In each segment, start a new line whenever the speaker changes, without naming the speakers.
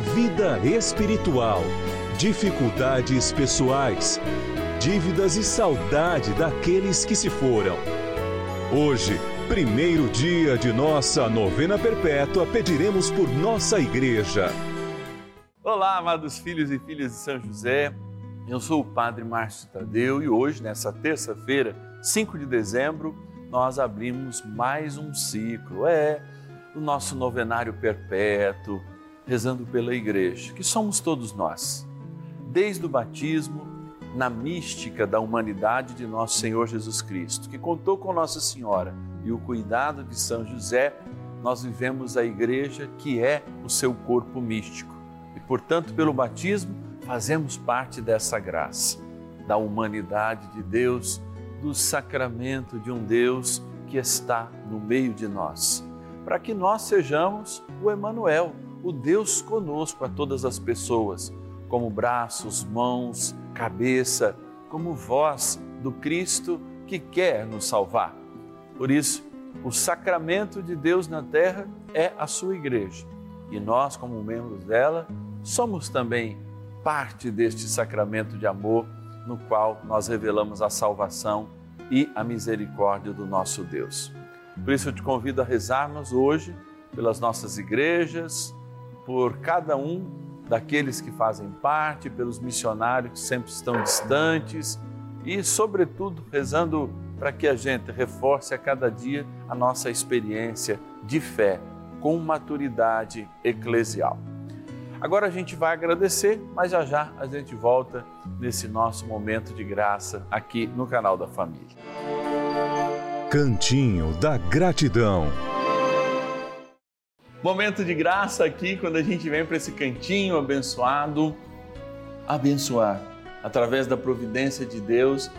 vida espiritual, dificuldades pessoais, dívidas e saudade daqueles que se foram. Hoje, primeiro dia de nossa novena perpétua, pediremos por nossa igreja.
Olá, amados filhos e filhas de São José. Eu sou o Padre Márcio Tadeu e hoje, nessa terça-feira, 5 de dezembro, nós abrimos mais um ciclo. É o nosso novenário perpétuo, rezando pela igreja, que somos todos nós. Desde o batismo, na mística da humanidade de nosso Senhor Jesus Cristo, que contou com Nossa Senhora e o cuidado de São José, nós vivemos a igreja que é o seu corpo místico. E, portanto, pelo batismo, fazemos parte dessa graça, da humanidade de Deus, do sacramento de um Deus que está no meio de nós, para que nós sejamos o Emanuel, o Deus conosco a todas as pessoas, como braços, mãos, cabeça, como voz do Cristo que quer nos salvar. Por isso, o sacramento de Deus na terra é a sua igreja. E nós, como membros dela, somos também parte deste sacramento de amor no qual nós revelamos a salvação e a misericórdia do nosso Deus. Por isso eu te convido a rezarmos hoje pelas nossas igrejas, por cada um daqueles que fazem parte, pelos missionários que sempre estão distantes e, sobretudo, rezando para que a gente reforce a cada dia a nossa experiência de fé com maturidade eclesial. Agora a gente vai agradecer, mas já já a gente volta nesse nosso momento de graça aqui no canal da Família.
Cantinho da Gratidão.
Momento de graça aqui quando a gente vem para esse cantinho abençoado, abençoar através da providência de Deus.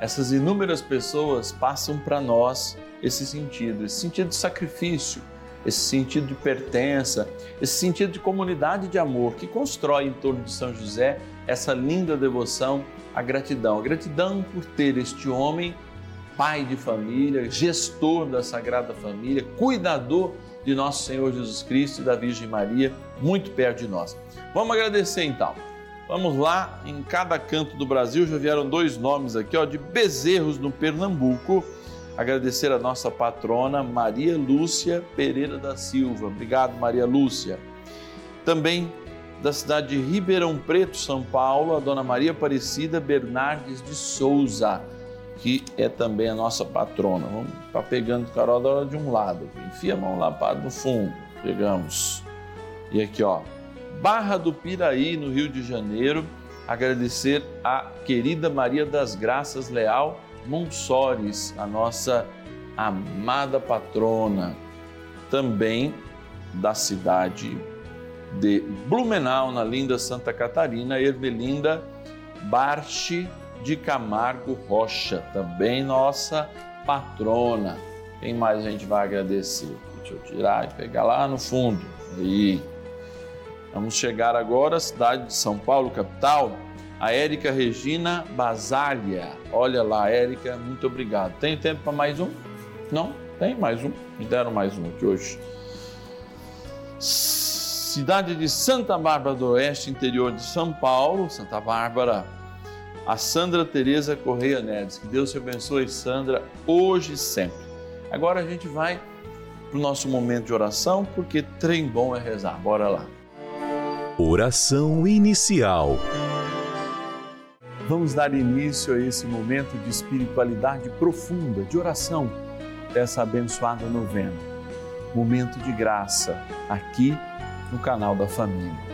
Essas inúmeras pessoas passam para nós esse sentido, esse sentido de sacrifício, esse sentido de pertença, esse sentido de comunidade de amor que constrói em torno de São José essa linda devoção à gratidão. A gratidão por ter este homem, pai de família, gestor da Sagrada Família, cuidador de nosso Senhor Jesus Cristo e da Virgem Maria, muito perto de nós. Vamos agradecer então. Vamos lá, em cada canto do Brasil já vieram dois nomes aqui, ó, de Bezerros no Pernambuco. Agradecer a nossa patrona Maria Lúcia Pereira da Silva. Obrigado, Maria Lúcia. Também da cidade de Ribeirão Preto, São Paulo, a dona Maria Aparecida Bernardes de Souza, que é também a nossa patrona. Vamos estar pegando o Carol de um lado. Enfia a mão lá para no fundo. Pegamos. E aqui, ó, Barra do Piraí, no Rio de Janeiro, agradecer a querida Maria das Graças Leal Monsores, a nossa amada patrona, também da cidade de Blumenau, na linda Santa Catarina, Ermelinda Barche de Camargo Rocha, também nossa patrona. Quem mais a gente vai agradecer? Deixa eu tirar e pegar lá no fundo. Aí. Vamos chegar agora à cidade de São Paulo, capital, a Érica Regina Basália. Olha lá, Érica, muito obrigado. Tem tempo para mais um? Não? Tem mais um? Me deram mais um aqui hoje. cidade de Santa Bárbara do Oeste, interior de São Paulo, Santa Bárbara, a Sandra Teresa Correia Neves. Que Deus te abençoe, Sandra, hoje e sempre. Agora a gente vai para o nosso momento de oração, porque trem bom é rezar. Bora lá.
Oração inicial.
Vamos dar início a esse momento de espiritualidade profunda, de oração dessa abençoada novena. Momento de graça, aqui no canal da Família.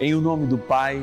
Em o nome do Pai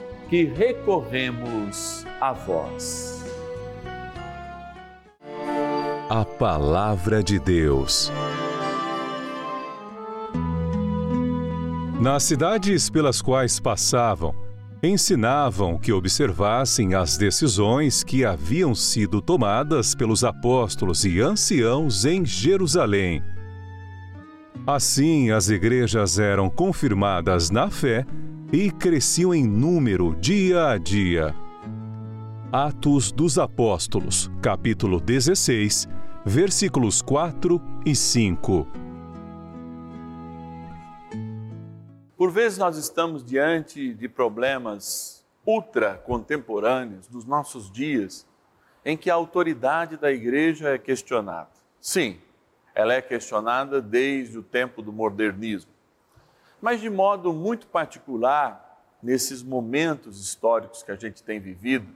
que recorremos a vós.
A Palavra de Deus. Nas cidades pelas quais passavam, ensinavam que observassem as decisões que haviam sido tomadas pelos apóstolos e anciãos em Jerusalém. Assim, as igrejas eram confirmadas na fé e cresciam em número dia a dia. Atos dos Apóstolos, capítulo 16, versículos 4 e 5.
Por vezes nós estamos diante de problemas ultra contemporâneos dos nossos dias, em que a autoridade da igreja é questionada. Sim, ela é questionada desde o tempo do modernismo. Mas de modo muito particular, nesses momentos históricos que a gente tem vivido,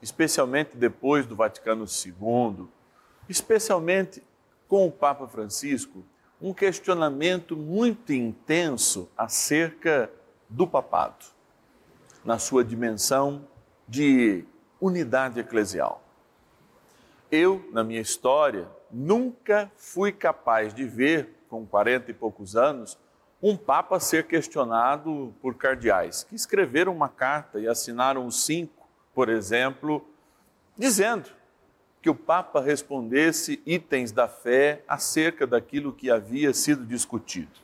especialmente depois do Vaticano II, especialmente com o Papa Francisco, um questionamento muito intenso acerca do papado, na sua dimensão de unidade eclesial. Eu, na minha história, nunca fui capaz de ver, com 40 e poucos anos, um Papa ser questionado por cardeais que escreveram uma carta e assinaram cinco, por exemplo, dizendo que o Papa respondesse itens da fé acerca daquilo que havia sido discutido.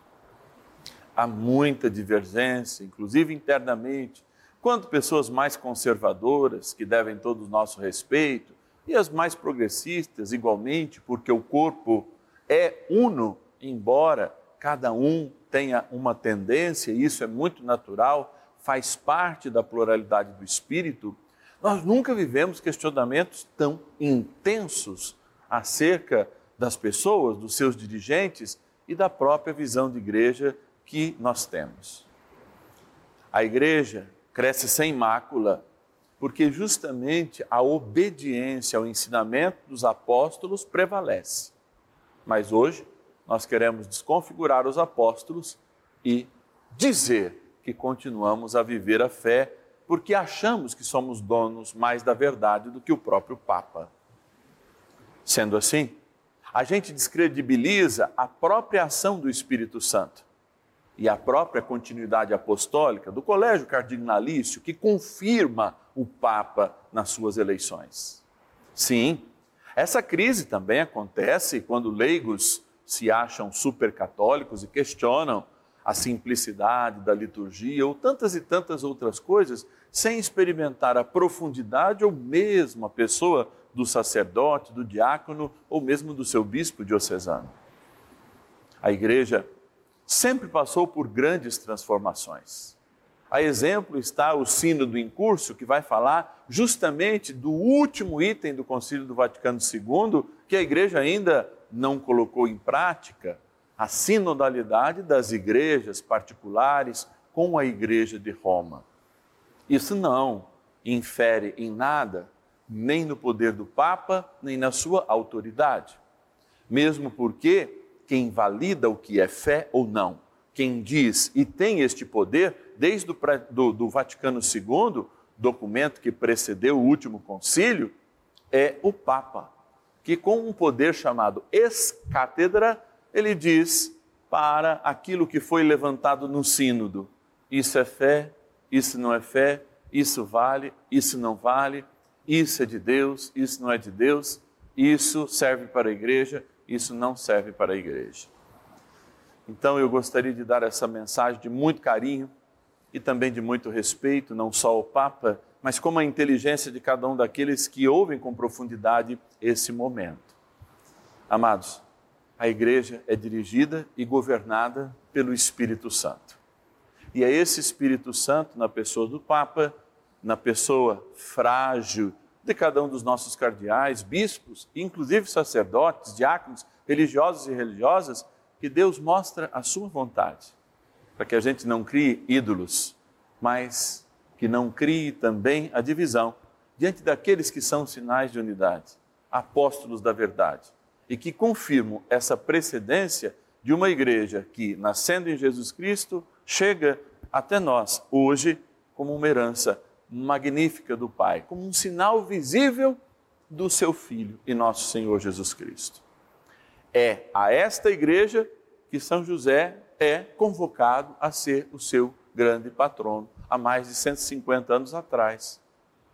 Há muita divergência, inclusive internamente, quanto pessoas mais conservadoras, que devem todo o nosso respeito, e as mais progressistas, igualmente, porque o corpo é uno, embora cada um tenha uma tendência, e isso é muito natural, faz parte da pluralidade do espírito nós nunca vivemos questionamentos tão intensos acerca das pessoas, dos seus dirigentes e da própria visão de igreja que nós temos. A igreja cresce sem mácula, porque justamente a obediência ao ensinamento dos apóstolos prevalece. Mas hoje nós queremos desconfigurar os apóstolos e dizer e continuamos a viver a fé porque achamos que somos donos mais da verdade do que o próprio Papa. Sendo assim, a gente descredibiliza a própria ação do Espírito Santo e a própria continuidade apostólica do colégio cardinalício que confirma o Papa nas suas eleições. Sim, essa crise também acontece quando leigos se acham supercatólicos e questionam a simplicidade da liturgia ou tantas e tantas outras coisas, sem experimentar a profundidade ou mesmo a pessoa do sacerdote, do diácono ou mesmo do seu bispo diocesano. A igreja sempre passou por grandes transformações. A exemplo está o Sínodo em curso, que vai falar justamente do último item do Concílio do Vaticano II, que a igreja ainda não colocou em prática, a sinodalidade das igrejas particulares com a igreja de Roma. Isso não infere em nada, nem no poder do Papa, nem na sua autoridade. Mesmo porque quem valida o que é fé ou não, quem diz e tem este poder, desde o do, do Vaticano II, documento que precedeu o último concílio, é o Papa, que com um poder chamado ex-cátedra, ele diz para aquilo que foi levantado no sínodo: isso é fé, isso não é fé, isso vale, isso não vale, isso é de Deus, isso não é de Deus, isso serve para a igreja, isso não serve para a igreja. Então eu gostaria de dar essa mensagem de muito carinho e também de muito respeito, não só ao Papa, mas como a inteligência de cada um daqueles que ouvem com profundidade esse momento. Amados, a igreja é dirigida e governada pelo Espírito Santo. E é esse Espírito Santo, na pessoa do Papa, na pessoa frágil de cada um dos nossos cardeais, bispos, inclusive sacerdotes, diáconos, religiosos e religiosas, que Deus mostra a sua vontade para que a gente não crie ídolos, mas que não crie também a divisão diante daqueles que são sinais de unidade, apóstolos da verdade, e que confirmam essa precedência de uma igreja que, nascendo em Jesus Cristo, chega até nós hoje como uma herança magnífica do Pai, como um sinal visível do seu Filho e nosso Senhor Jesus Cristo. É a esta igreja que São José é convocado a ser o seu grande patrono há mais de 150 anos atrás.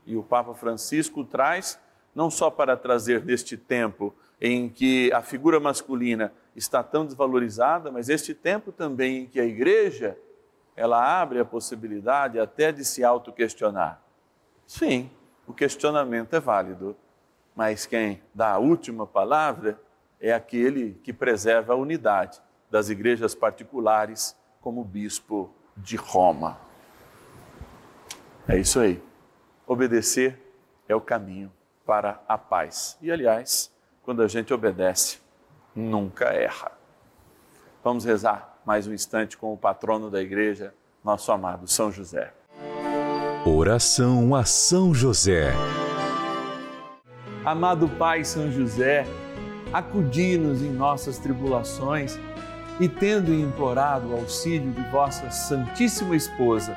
E o Papa Francisco traz, não só para trazer neste tempo em que a figura masculina está tão desvalorizada, mas este tempo também em que a igreja ela abre a possibilidade até de se autoquestionar. Sim, o questionamento é válido, mas quem dá a última palavra é aquele que preserva a unidade das igrejas particulares, como bispo de Roma. É isso aí. Obedecer é o caminho para a paz. E, aliás, quando a gente obedece, nunca erra. Vamos rezar mais um instante com o patrono da igreja, nosso amado São José.
Oração a São José.
Amado Pai São José, acudi-nos em nossas tribulações e tendo implorado o auxílio de vossa Santíssima Esposa,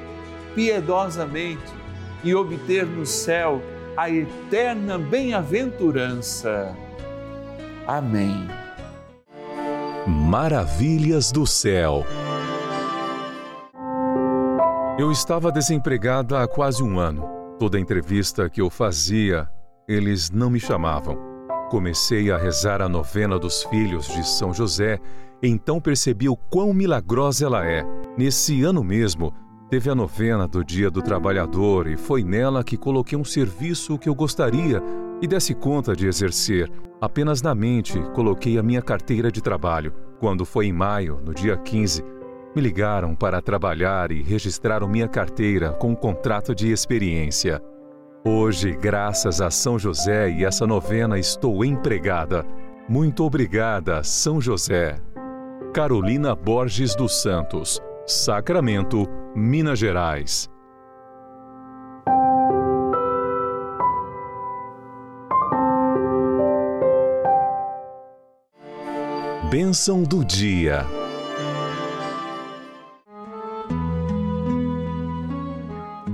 piedosamente e obter no céu a eterna bem-aventurança. Amém.
Maravilhas do céu. Eu estava desempregada há quase um ano. Toda entrevista que eu fazia, eles não me chamavam. Comecei a rezar a novena dos filhos de São José, então percebi o quão milagrosa ela é. Nesse ano mesmo, teve a novena do Dia do Trabalhador e foi nela que coloquei um serviço que eu gostaria e desse conta de exercer. Apenas na mente coloquei a minha carteira de trabalho. Quando foi em maio, no dia 15, me ligaram para trabalhar e registraram minha carteira com um contrato de experiência. Hoje, graças a São José e essa novena, estou empregada. Muito obrigada, São José. Carolina Borges dos Santos, Sacramento, Minas Gerais. Bênção do dia.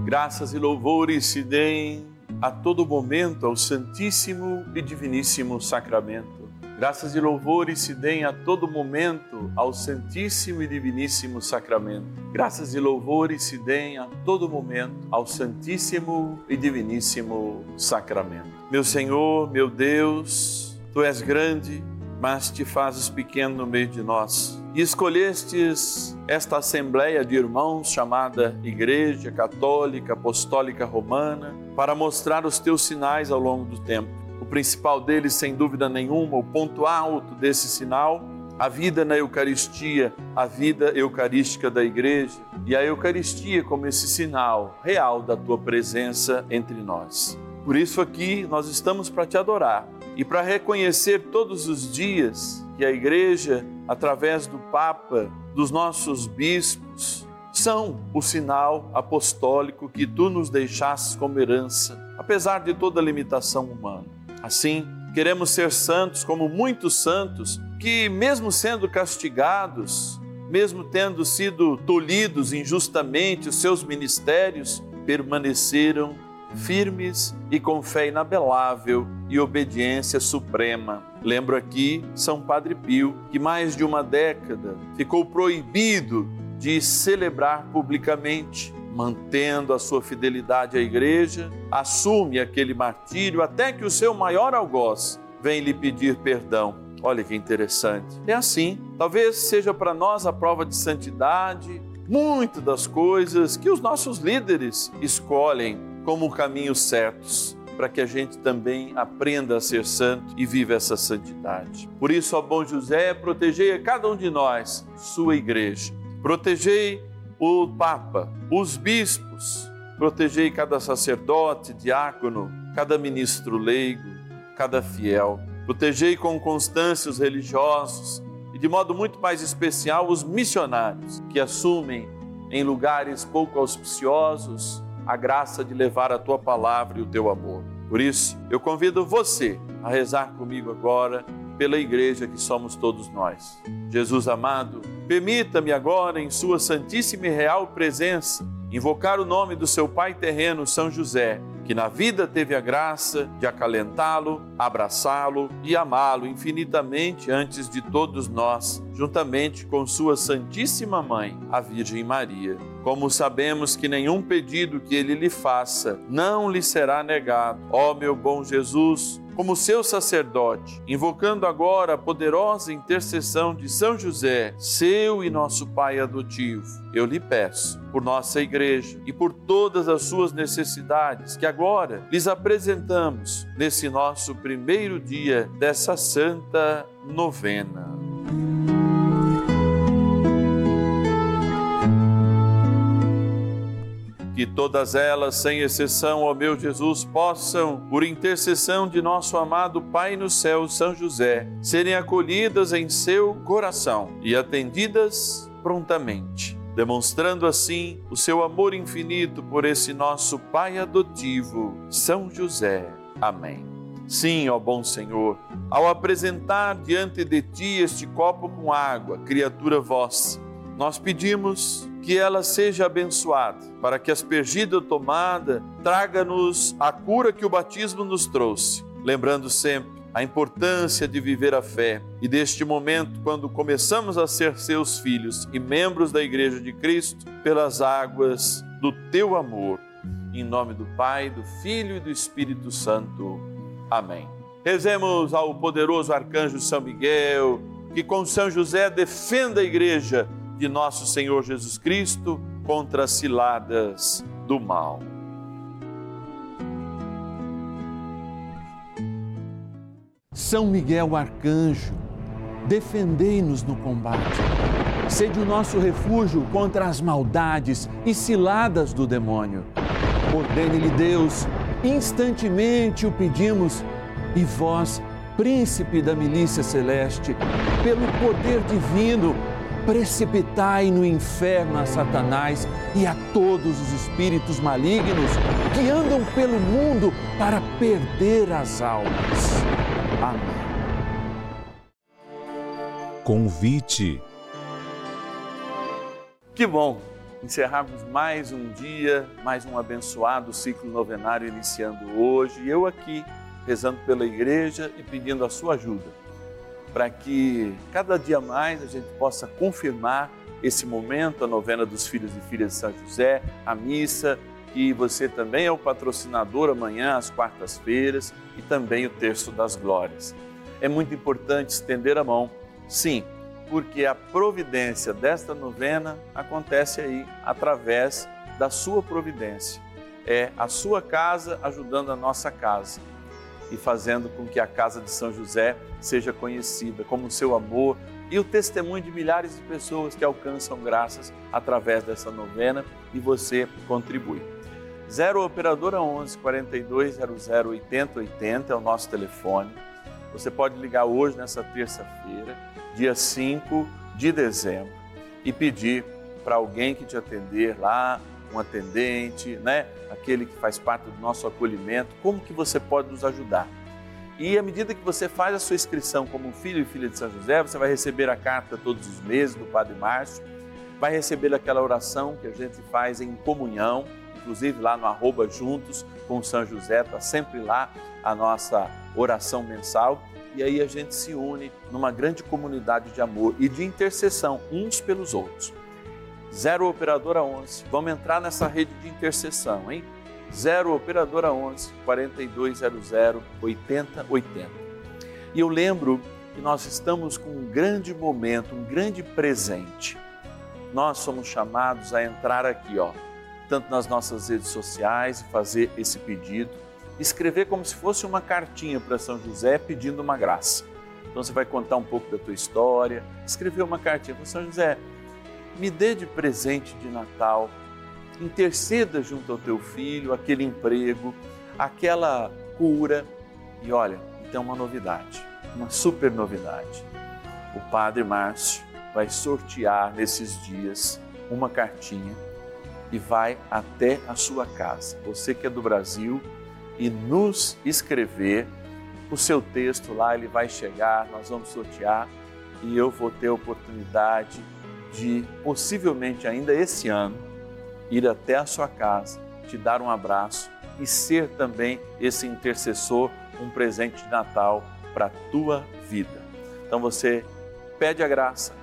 Graças e louvores se deem a todo momento ao Santíssimo e Diviníssimo Sacramento. Graças e louvores se deem a todo momento ao Santíssimo e Diviníssimo Sacramento. Graças e louvores se deem a todo momento ao Santíssimo e Diviníssimo Sacramento. Meu Senhor, meu Deus, tu és grande mas te fazes pequeno no meio de nós. E escolhestes esta assembleia de irmãos chamada Igreja Católica Apostólica Romana para mostrar os teus sinais ao longo do tempo. Principal deles, sem dúvida nenhuma, o ponto alto desse sinal, a vida na Eucaristia, a vida eucarística da Igreja e a Eucaristia como esse sinal real da tua presença entre nós. Por isso aqui nós estamos para te adorar e para reconhecer todos os dias que a Igreja, através do Papa, dos nossos bispos, são o sinal apostólico que tu nos deixastes como herança, apesar de toda limitação humana. Assim, queremos ser santos como muitos santos que, mesmo sendo castigados, mesmo tendo sido tolhidos injustamente os seus ministérios, permaneceram firmes e com fé inabelável e obediência suprema. Lembro aqui São Padre Pio, que mais de uma década ficou proibido de celebrar publicamente, mantendo a sua fidelidade à igreja, assume aquele martírio até que o seu maior algoz vem lhe pedir perdão. Olha que interessante. É assim, talvez seja para nós a prova de santidade, muitas das coisas que os nossos líderes escolhem como caminhos certos para que a gente também aprenda a ser santo e viva essa santidade. Por isso, ó bom José, protegei a cada um de nós, sua igreja. Protegei o Papa, os bispos, protegei cada sacerdote, diácono, cada ministro leigo, cada fiel. Protegei com constância os religiosos e, de modo muito mais especial, os missionários que assumem em lugares pouco auspiciosos a graça de levar a tua palavra e o teu amor. Por isso, eu convido você a rezar comigo agora pela igreja que somos todos nós. Jesus amado, permita-me agora, em Sua Santíssima e Real Presença, invocar o nome do seu Pai terreno, São José que na vida teve a graça de acalentá-lo, abraçá-lo e amá-lo infinitamente antes de todos nós, juntamente com Sua Santíssima Mãe, a Virgem Maria. Como sabemos que nenhum pedido que ele lhe faça não lhe será negado, ó meu bom Jesus, como seu sacerdote, invocando agora a poderosa intercessão de São José, seu e nosso Pai adotivo, eu lhe peço, por nossa igreja e por todas as suas necessidades que agora lhes apresentamos nesse nosso primeiro dia dessa santa novena. Que todas elas, sem exceção, ó meu Jesus, possam, por intercessão de nosso amado Pai no céu, São José, serem acolhidas em seu coração e atendidas prontamente demonstrando assim o seu amor infinito por esse nosso Pai adotivo, São José. Amém. Sim, ó bom Senhor, ao apresentar diante de ti este copo com água, criatura vossa, nós pedimos que ela seja abençoada, para que aspergida ou tomada traga-nos a cura que o batismo nos trouxe, lembrando sempre a importância de viver a fé e deste momento, quando começamos a ser seus filhos e membros da Igreja de Cristo, pelas águas do teu amor. Em nome do Pai, do Filho e do Espírito Santo. Amém. Rezemos ao poderoso arcanjo São Miguel, que com São José defenda a igreja de nosso Senhor Jesus Cristo contra as ciladas do mal. São Miguel Arcanjo, defendei-nos no combate. Sede o nosso refúgio contra as maldades e ciladas do demônio. Ordene-lhe Deus, instantemente o pedimos, e vós, príncipe da milícia celeste, pelo poder divino, precipitai no inferno a Satanás e a todos os espíritos malignos que andam pelo mundo para perder as almas. Amém.
Convite.
Que bom encerrarmos mais um dia, mais um abençoado ciclo novenário iniciando hoje. Eu aqui rezando pela igreja e pedindo a sua ajuda para que cada dia mais a gente possa confirmar esse momento, a novena dos filhos e filhas de São José, a missa, que você também é o patrocinador amanhã, às quartas-feiras, e também o Terço das Glórias. É muito importante estender a mão, sim, porque a providência desta novena acontece aí através da sua providência. É a sua casa ajudando a nossa casa e fazendo com que a casa de São José seja conhecida como o seu amor e o testemunho de milhares de pessoas que alcançam graças através dessa novena e você contribui. 0 Operadora 11 42 00 80 80 é o nosso telefone. Você pode ligar hoje, nessa terça-feira, dia 5 de dezembro, e pedir para alguém que te atender lá, um atendente, né? aquele que faz parte do nosso acolhimento, como que você pode nos ajudar. E à medida que você faz a sua inscrição como filho e filha de São José, você vai receber a carta todos os meses do Padre Márcio, vai receber aquela oração que a gente faz em comunhão, inclusive lá no arroba juntos com São José, está sempre lá a nossa oração mensal. E aí a gente se une numa grande comunidade de amor e de intercessão uns pelos outros. 0 Operadora 11, vamos entrar nessa rede de intercessão, hein? 0 Operadora 11 4200 8080. E eu lembro que nós estamos com um grande momento, um grande presente. Nós somos chamados a entrar aqui, ó, tanto nas nossas redes sociais e fazer esse pedido, escrever como se fosse uma cartinha para São José pedindo uma graça. Então você vai contar um pouco da tua história, escrever uma cartinha para São José, me dê de presente de Natal, interceda junto ao teu filho, aquele emprego, aquela cura. E olha, tem uma novidade, uma super novidade. O Padre Márcio vai sortear nesses dias uma cartinha e vai até a sua casa. Você que é do Brasil e nos escrever o seu texto lá, ele vai chegar, nós vamos sortear e eu vou ter a oportunidade de possivelmente ainda esse ano ir até a sua casa, te dar um abraço e ser também esse intercessor, um presente de Natal para a tua vida. Então você pede a graça,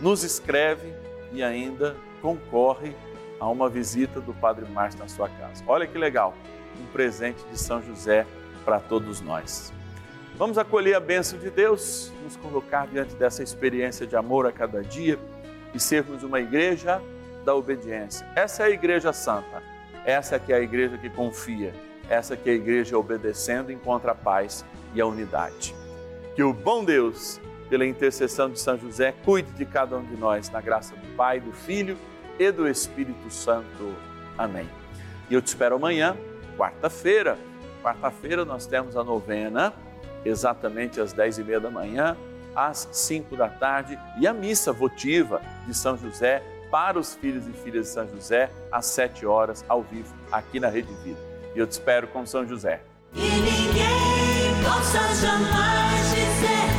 nos escreve e ainda concorre a uma visita do Padre Márcio na sua casa. Olha que legal, um presente de São José para todos nós. Vamos acolher a bênção de Deus, nos colocar diante dessa experiência de amor a cada dia e sermos uma igreja da obediência. Essa é a igreja santa. Essa que é a igreja que confia. Essa que é a igreja obedecendo encontra a paz e a unidade. Que o bom Deus, pela intercessão de São José, cuide de cada um de nós na graça do Pai, do Filho e do Espírito Santo. Amém. E eu te espero amanhã, quarta-feira. Quarta-feira nós temos a novena, exatamente às dez e meia da manhã, às cinco da tarde, e a missa votiva de São José para os filhos e filhas de São José, às 7 horas, ao vivo, aqui na Rede Vida. E eu te espero com São José.
E ninguém possa jamais dizer